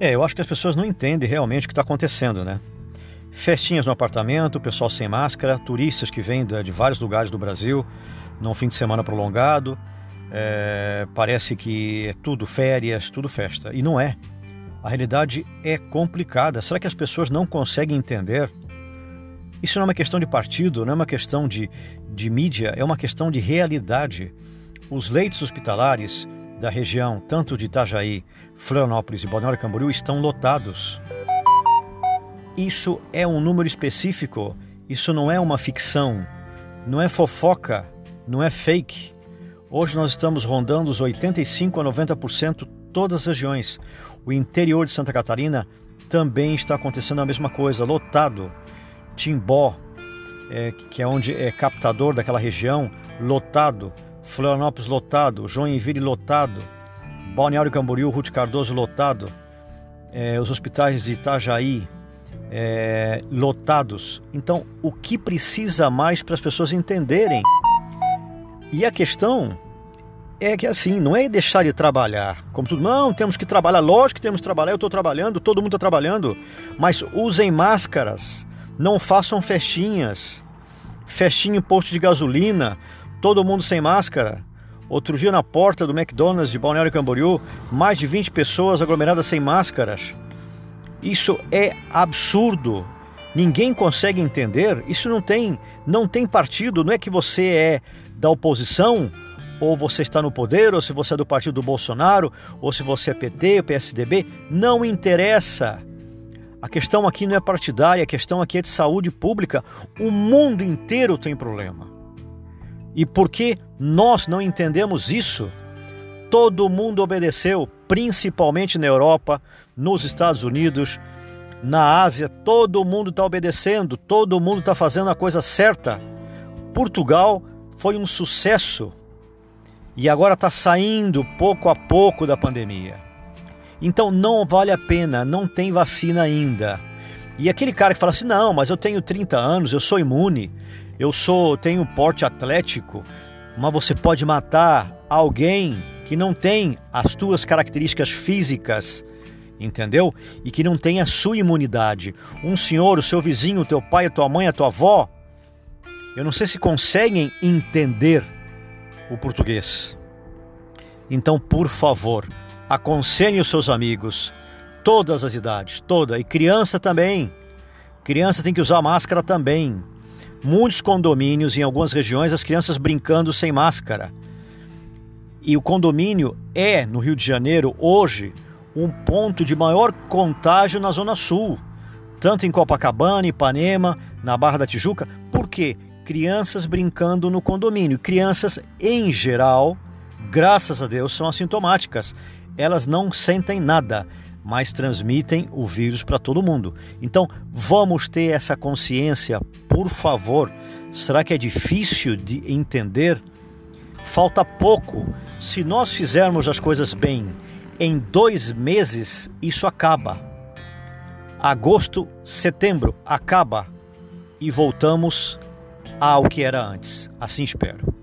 É, eu acho que as pessoas não entendem realmente o que está acontecendo, né? Festinhas no apartamento, pessoal sem máscara, turistas que vêm de vários lugares do Brasil num fim de semana prolongado. É, parece que é tudo férias, tudo festa. E não é. A realidade é complicada. Será que as pessoas não conseguem entender? Isso não é uma questão de partido, não é uma questão de, de mídia, é uma questão de realidade. Os leitos hospitalares da região, tanto de Itajaí, Florianópolis e Balneário Camboriú, estão lotados. Isso é um número específico, isso não é uma ficção, não é fofoca, não é fake. Hoje nós estamos rondando os 85 a 90% todas as regiões. O interior de Santa Catarina também está acontecendo a mesma coisa, lotado. Timbó, é, que é onde é captador daquela região, lotado. Florianópolis lotado, Joinville lotado, Balneário Camboriú, Ruth Cardoso lotado, é, os hospitais de Itajaí é, lotados. Então, o que precisa mais para as pessoas entenderem? E a questão é que assim, não é deixar de trabalhar, como tudo, não, temos que trabalhar, lógico que temos que trabalhar, eu estou trabalhando, todo mundo está trabalhando, mas usem máscaras, não façam festinhas, festinha em posto de gasolina, todo mundo sem máscara. Outro dia na porta do McDonald's de Balneário Camboriú, mais de 20 pessoas aglomeradas sem máscaras. Isso é absurdo. Ninguém consegue entender. Isso não tem, não tem partido. Não é que você é da oposição ou você está no poder, ou se você é do partido do Bolsonaro, ou se você é PT, PSDB, não interessa. A questão aqui não é partidária, a questão aqui é de saúde pública. O mundo inteiro tem problema. E porque nós não entendemos isso, todo mundo obedeceu, principalmente na Europa, nos Estados Unidos, na Ásia, todo mundo está obedecendo, todo mundo está fazendo a coisa certa. Portugal foi um sucesso e agora está saindo pouco a pouco da pandemia. Então não vale a pena, não tem vacina ainda. E aquele cara que fala assim: "Não, mas eu tenho 30 anos, eu sou imune, eu sou, tenho porte atlético", mas você pode matar alguém que não tem as tuas características físicas, entendeu? E que não tem a sua imunidade. Um senhor, o seu vizinho, o teu pai, a tua mãe, a tua avó, eu não sei se conseguem entender o português. Então, por favor, Aconselhe os seus amigos, todas as idades, toda, e criança também. Criança tem que usar máscara também. Muitos condomínios, em algumas regiões, as crianças brincando sem máscara. E o condomínio é, no Rio de Janeiro, hoje, um ponto de maior contágio na Zona Sul, tanto em Copacabana, Ipanema, na Barra da Tijuca. Por quê? Crianças brincando no condomínio. Crianças, em geral, graças a Deus, são assintomáticas elas não sentem nada, mas transmitem o vírus para todo mundo. Então, vamos ter essa consciência, por favor. Será que é difícil de entender? Falta pouco. Se nós fizermos as coisas bem, em dois meses isso acaba. Agosto, setembro acaba e voltamos ao que era antes. Assim espero.